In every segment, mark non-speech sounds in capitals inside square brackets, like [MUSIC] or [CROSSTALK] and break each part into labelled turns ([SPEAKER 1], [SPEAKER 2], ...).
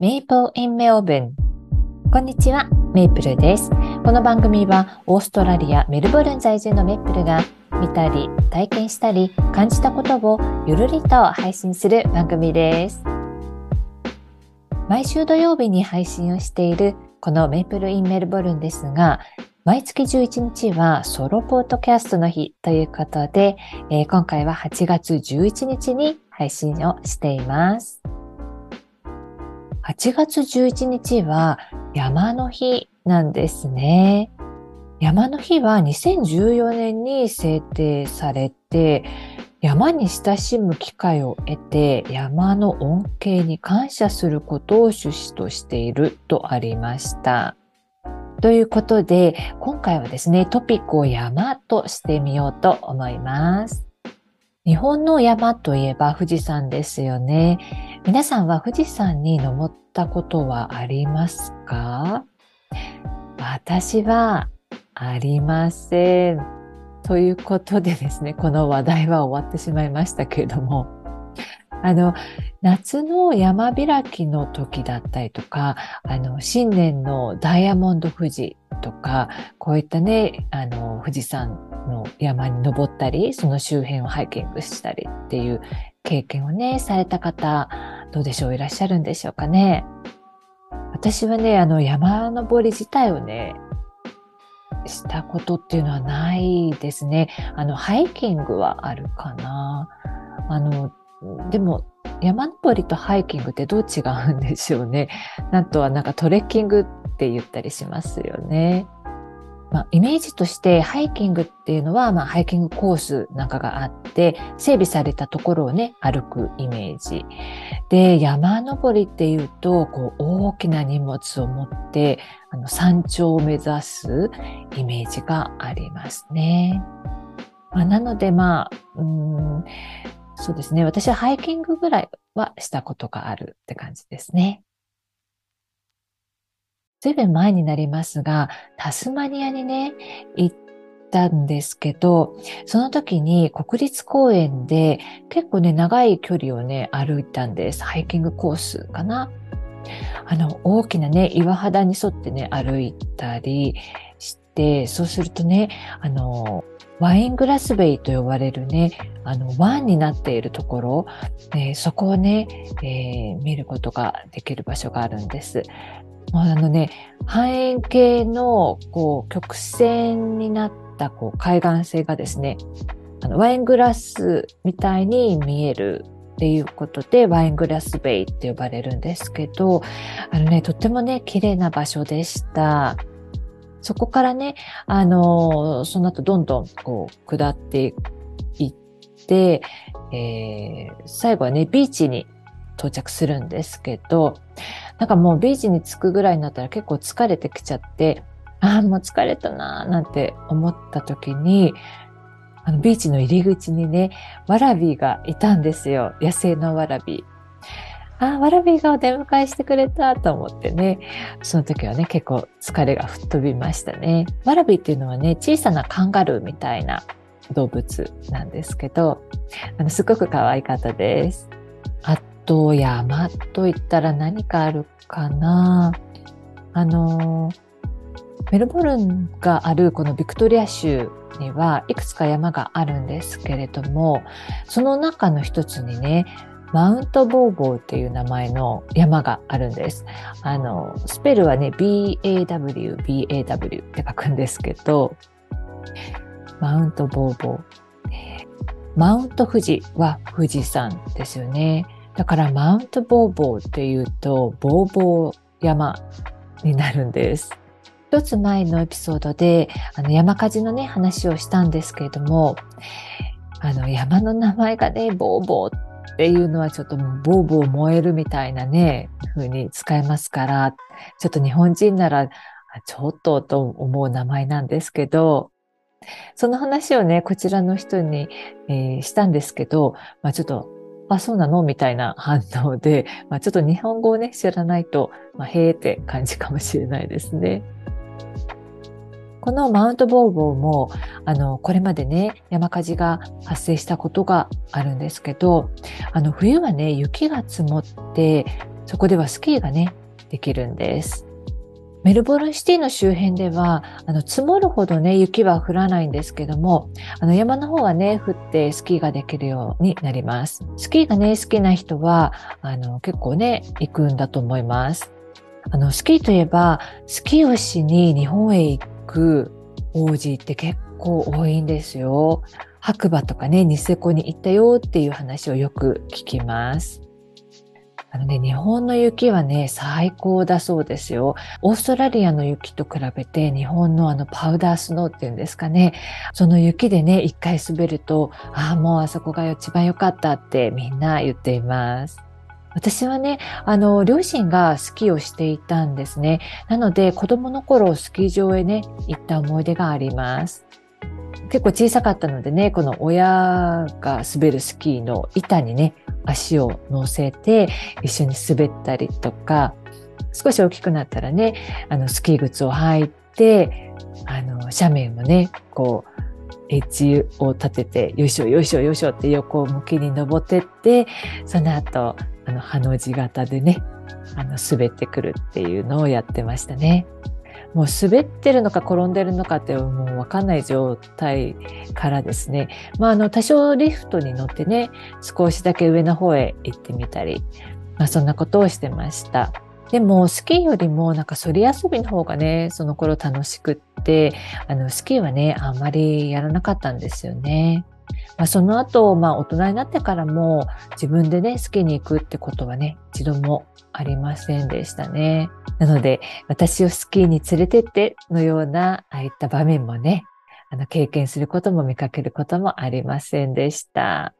[SPEAKER 1] メイプル・イン・メオブン。こんにちは、メイプルです。この番組はオーストラリア・メルボルン在住のメイプルが見たり、体験したり、感じたことをゆるりと配信する番組です。毎週土曜日に配信をしているこのメイプル・イン・メルボルンですが、毎月11日はソロポートキャストの日ということで、えー、今回は8月11日に配信をしています。8月11日は山の日なんですね。山の日は2014年に制定されて、山に親しむ機会を得て山の恩恵に感謝することを趣旨としているとありました。ということで、今回はですね、トピックを山としてみようと思います。日本の山といえば富士山ですよね。皆さんは富士山に登ったことはありますか？私はありません。ということでですね、この話題は終わってしまいましたけれども、あの、夏の山開きの時だったりとか、あの、新年のダイヤモンド富士とか、こういったね、あの、富士山の山に登ったり、その周辺をハイキングしたりっていう経験をね、された方、どうでしょう？いらっしゃるんでしょうかね？私はね、あの山登り自体をね、したことっていうのはないですね。あの、ハイキングはあるかな。あの、でも、山登りとハイキングってどう違うんでしょうね。[LAUGHS] なんとはなんかトレッキングって言ったりしますよね。まあ、イメージとしてハイキングっていうのは、まあ、ハイキングコースなんかがあって整備されたところをね歩くイメージで山登りっていうとこう大きな荷物を持ってあの山頂を目指すイメージがありますね。まあ、なのでまあうんそうですね私はハイキングぐらいはしたことがあるって感じですね。ずいぶん前になりますが、タスマニアにね、行ったんですけど、その時に国立公園で結構ね、長い距離をね、歩いたんです。ハイキングコースかな。あの、大きなね、岩肌に沿ってね、歩いたりして、そうするとね、あの、ワイングラスベイと呼ばれるね、あの、湾になっているところ、えー、そこをね、えー、見ることができる場所があるんです。もうあのね、半円形のこう曲線になったこう海岸線がですね、あのワイングラスみたいに見えるっていうことでワイングラスベイって呼ばれるんですけど、あのね、とってもね、綺麗な場所でした。そこからね、あの、その後どんどんこう下っていって、えー、最後はね、ビーチに到着するんですけど、なんかもうビーチに着くぐらいになったら結構疲れてきちゃって、ああ、もう疲れたなーなんて思った時に、あのビーチの入り口にね、ワラビーがいたんですよ。野生のワラビー。ああ、ワラビーがお出迎えしてくれたと思ってね、その時はね、結構疲れが吹っ飛びましたね。ワラビーっていうのはね、小さなカンガルーみたいな動物なんですけど、あのすごく可愛かったです。あと山といったら何かあるかなあのメルボルンがあるこのビクトリア州にはいくつか山があるんですけれどもその中の一つにねマウントボーボーっていう名前の山があるんです。あの、スペルはね、BAW、BAW って書くんですけど、マウントボーボー。マウント富士は富士山ですよね。だからマウントボーボーっていうと、ボーボー山になるんです。一つ前のエピソードで、あの山火事のね、話をしたんですけれども、あの山の名前がね、ボーボーっっていうのはちょっとボーボー燃えるみたいなね、風に使えますから、ちょっと日本人なら、ちょっとと思う名前なんですけど、その話をね、こちらの人に、えー、したんですけど、まあ、ちょっとあ、そうなの？みたいな反応で、まあ、ちょっと日本語をね、知らないと、まあ、へーって感じかもしれないですね。このマウントボーボーも、あの、これまでね、山火事が発生したことがあるんですけど、あの、冬はね、雪が積もって、そこではスキーがね、できるんです。メルボルンシティの周辺では、あの、積もるほどね、雪は降らないんですけども、あの、山の方はね、降ってスキーができるようになります。スキーがね、好きな人は、あの、結構ね、行くんだと思います。あの、スキーといえば、スキーをしに日本へ行く王子って結構多いんですよ。白馬とかね、ニセコに行ったよっていう話をよく聞きます。あのね、日本の雪はね、最高だそうですよ。オーストラリアの雪と比べて、日本のあのパウダースノーっていうんですかね。その雪でね、一回滑ると、ああ、もうあそこが一番良かったってみんな言っています。私はね、あの、両親がスキーをしていたんですね。なので、子供の頃スキー場へね、行った思い出があります。結構小さかったのでね、この親が滑るスキーの板にね、足を乗せて一緒に滑ったりとか、少し大きくなったらね、あの、スキー靴を履いて、あの、斜面をね、こう、エッジを立てて、よいしょよいしょよいしょって横向きに登ってって、その後、あの、ハの字型でね、あの、滑ってくるっていうのをやってましたね。もう滑ってるのか転んでるのかってもうわかんない状態からですね、まあ、あの多少リフトに乗ってね少しだけ上の方へ行ってみたり、まあ、そんなことをしてました。でもスキーよりもなんかそり遊びの方がねその頃楽しくってあのスキーはねあんまりやらなかったんですよね。まあ、その後、まあ、大人になってからも自分でねスキーに行くってことはね一度もありませんでしたね。なので、私をスキーに連れてってのような、ああいった場面もね、あの、経験することも見かけることもありませんでした。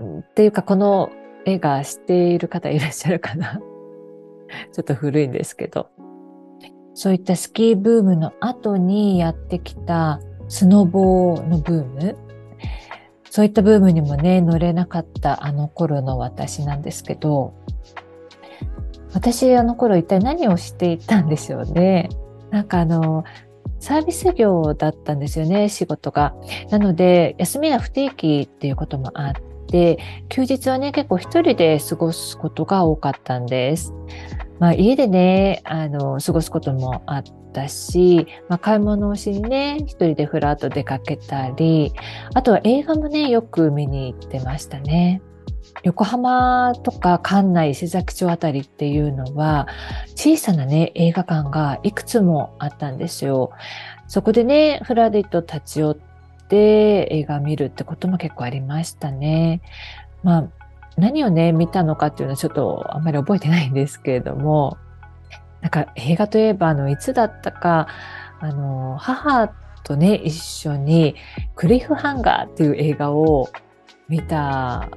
[SPEAKER 1] っていうか、この絵が知っている方いらっしゃるかな [LAUGHS] ちょっと古いんですけど。そういったスキーブームの後にやってきたスノボーのブーム。そういったブームにもね、乗れなかったあの頃の私なんですけど、私あの頃一体何をしていたんでしょうね。なんかあの、サービス業だったんですよね、仕事が。なので、休みが不定期っていうこともあって、休日はね、結構一人で過ごすことが多かったんです。まあ、家でね、あの、過ごすこともあったし、まあ、買い物をしにね、一人でふらっと出かけたり、あとは映画もね、よく見に行ってましたね。横浜とか館内伊勢崎町あたりっていうのは小さなね映画館がいくつもあったんですよ。そこでねフラディと立ち寄って映画見るってことも結構ありましたね。まあ何をね見たのかっていうのはちょっとあんまり覚えてないんですけれどもなんか映画といえばあのいつだったかあの母とね一緒にクリフハンガーっていう映画を見た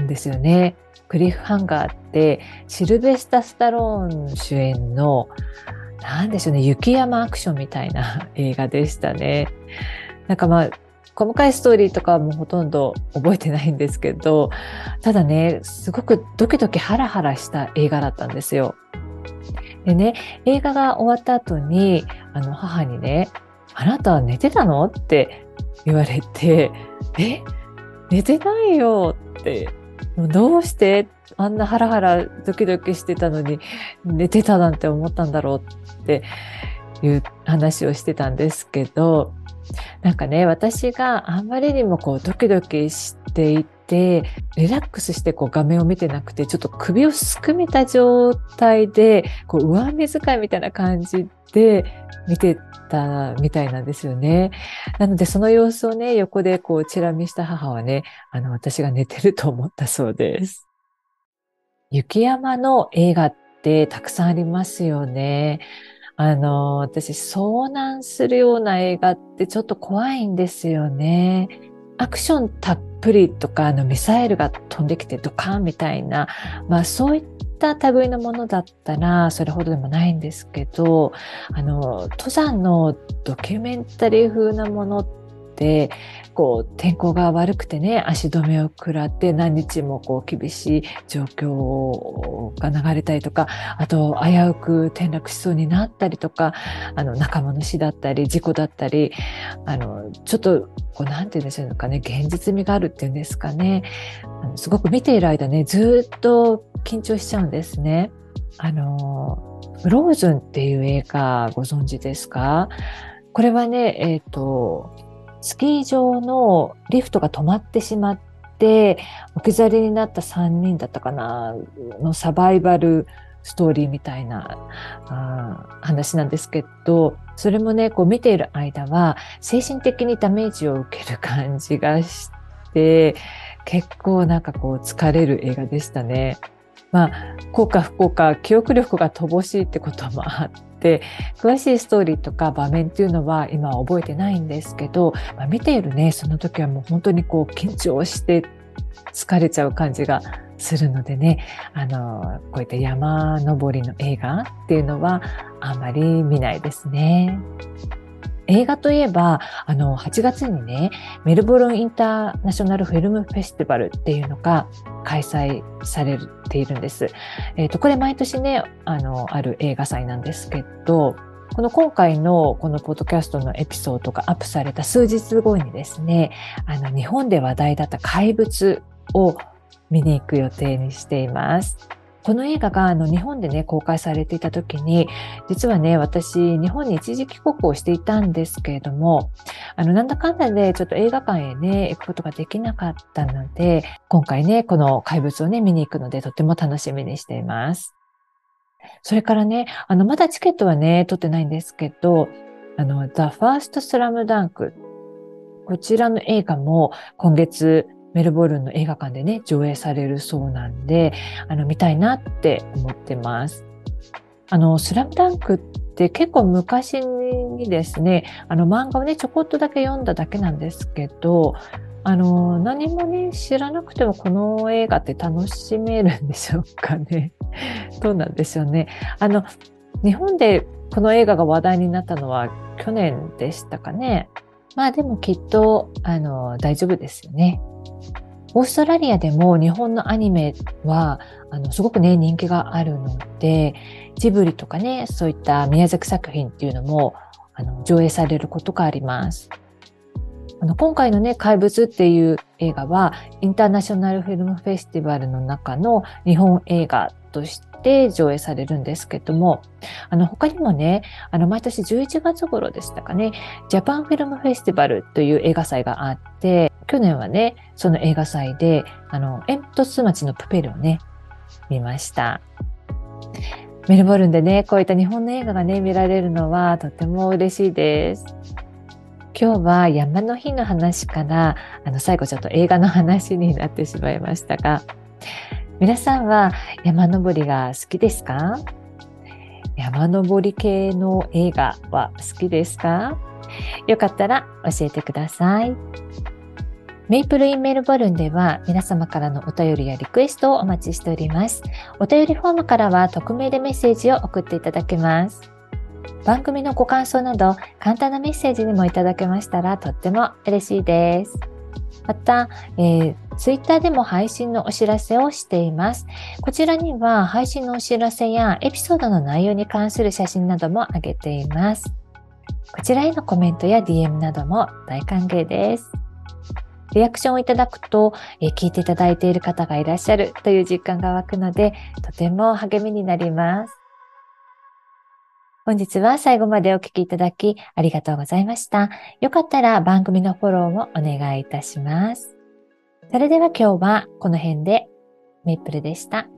[SPEAKER 1] んですよね。クリフハンガーってシルベスタ・スタローン主演の何でしょうね雪山アクションみたいな [LAUGHS] 映画でしたね。なんかまあ細かいストーリーとかもほとんど覚えてないんですけどただねすごくドキドキハラハラした映画だったんですよ。でね映画が終わった後にあの母にね「あなたは寝てたの?」って言われて「え？寝てないよってもうどうして？あんなハラハラドキドキしてたのに寝てたなんて思ったんだろうっていう話をしてたんですけどなんかね私があんまりにもこうドキドキしていてリラックスしてこう画面を見てなくてちょっと首をすくめた状態でこう上目遣いみたいな感じで見てたみたいなんですよね。なのでその様子をね、横でこうチラ見した母はね、あの私が寝てると思ったそうです。雪山の映画ってたくさんありますよね。あの、私遭難するような映画ってちょっと怖いんですよね。アクションたっぷりとか、あのミサイルが飛んできてドカンみたいな、まあそういった類のものだったらそれほどでもないんですけどあの登山のドキュメンタリー風なものってこう天候が悪くてね足止めを食らって何日もこう厳しい状況が流れたりとかあと危うく転落しそうになったりとかあの仲間の死だったり事故だったりあのちょっとこうなんて言うんでしょうかね現実味があるっていうんですかねあのすごく見ている間ねずっと緊張しちゃうんですね。あの、フローズンっていう映画ご存知ですか？これはね、えっ、ー、と、スキー場のリフトが止まってしまって、置き去りになった3人だったかな、のサバイバルストーリーみたいなあ話なんですけど、それもね、こう見ている間は、精神的にダメージを受ける感じがして、結構なんかこう疲れる映画でしたね。まあ、効か不幸か、記憶力が乏しいってこともあってて、詳しいストーリーとか場面っていうのは今は覚えてないんですけど、まあ、見ているね、その時はもう本当にこう緊張して疲れちゃう感じがするのでね、あの、こういった山登りの映画っていうのはあまり見ないですね。映画といえば、あの、8月にね、メルボルンインターナショナルフィルムフェスティバルっていうのが開催されているんです。えっ、ー、と、これ毎年ね、あの、ある映画祭なんですけど、この今回のこのポッドキャストのエピソードがアップされた数日後にですね、あの、日本で話題だった怪物を見に行く予定にしています。この映画があの日本でね、公開されていた時に、実はね、私、日本に一時帰国をしていたんですけれども、あの、なんだかんだでちょっと映画館へね、行くことができなかったので、今回ね、この怪物をね、見に行くので、とても楽しみにしています。それからね、あの、まだチケットはね、取ってないんですけど、あの、The First Slam Dunk こちらの映画も今月メルボルンの映画館でね、上映されるそうなんで、あの、見たいなって思ってます。あの、スラムダンクって結構昔にですね、あの、漫画をね、ちょこっとだけ読んだだけなんですけど、あの、何もね、知らなくてもこの映画って楽しめるんでしょうかね。[LAUGHS] どうなんでしょうね。あの、日本でこの映画が話題になったのは去年でしたかね。まあでもきっと、あの、大丈夫ですよね。オーストラリアでも日本のアニメはあのすごくね人気があるのでジブリとかねそういった宮崎作品っていうのもあの上映されることがあります。あの今回のね、怪物っていう映画は、インターナショナルフィルムフェスティバルの中の日本映画として上映されるんですけども、あの他にもね、あの毎年11月頃でしたかね、ジャパンフィルムフェスティバルという映画祭があって、去年はね、その映画祭で、あの、煙突町のプペルをね、見ました。メルボルンでね、こういった日本の映画がね、見られるのはとても嬉しいです。今日は山の日の話から、あの、最後ちょっと映画の話になってしまいましたが、皆さんは山登りが好きですか？山登り系の映画は好きですか？よかったら教えてください。メイプルインメルボルンでは皆様からのお便りやリクエストをお待ちしております。お便りフォームからは匿名でメッセージを送っていただけます。番組のご感想など簡単なメッセージにもいただけましたらとっても嬉しいです。また、えー、ツイッターでも配信のお知らせをしています。こちらには配信のお知らせやエピソードの内容に関する写真なども上げています。こちらへのコメントや DM なども大歓迎です。リアクションをいただくと、え聞いていただいている方がいらっしゃるという実感が湧くので、とても励みになります。本日は最後までお聞きいただきありがとうございました。よかったら番組のフォローもお願いいたします。それでは今日はこの辺でメイプルでした。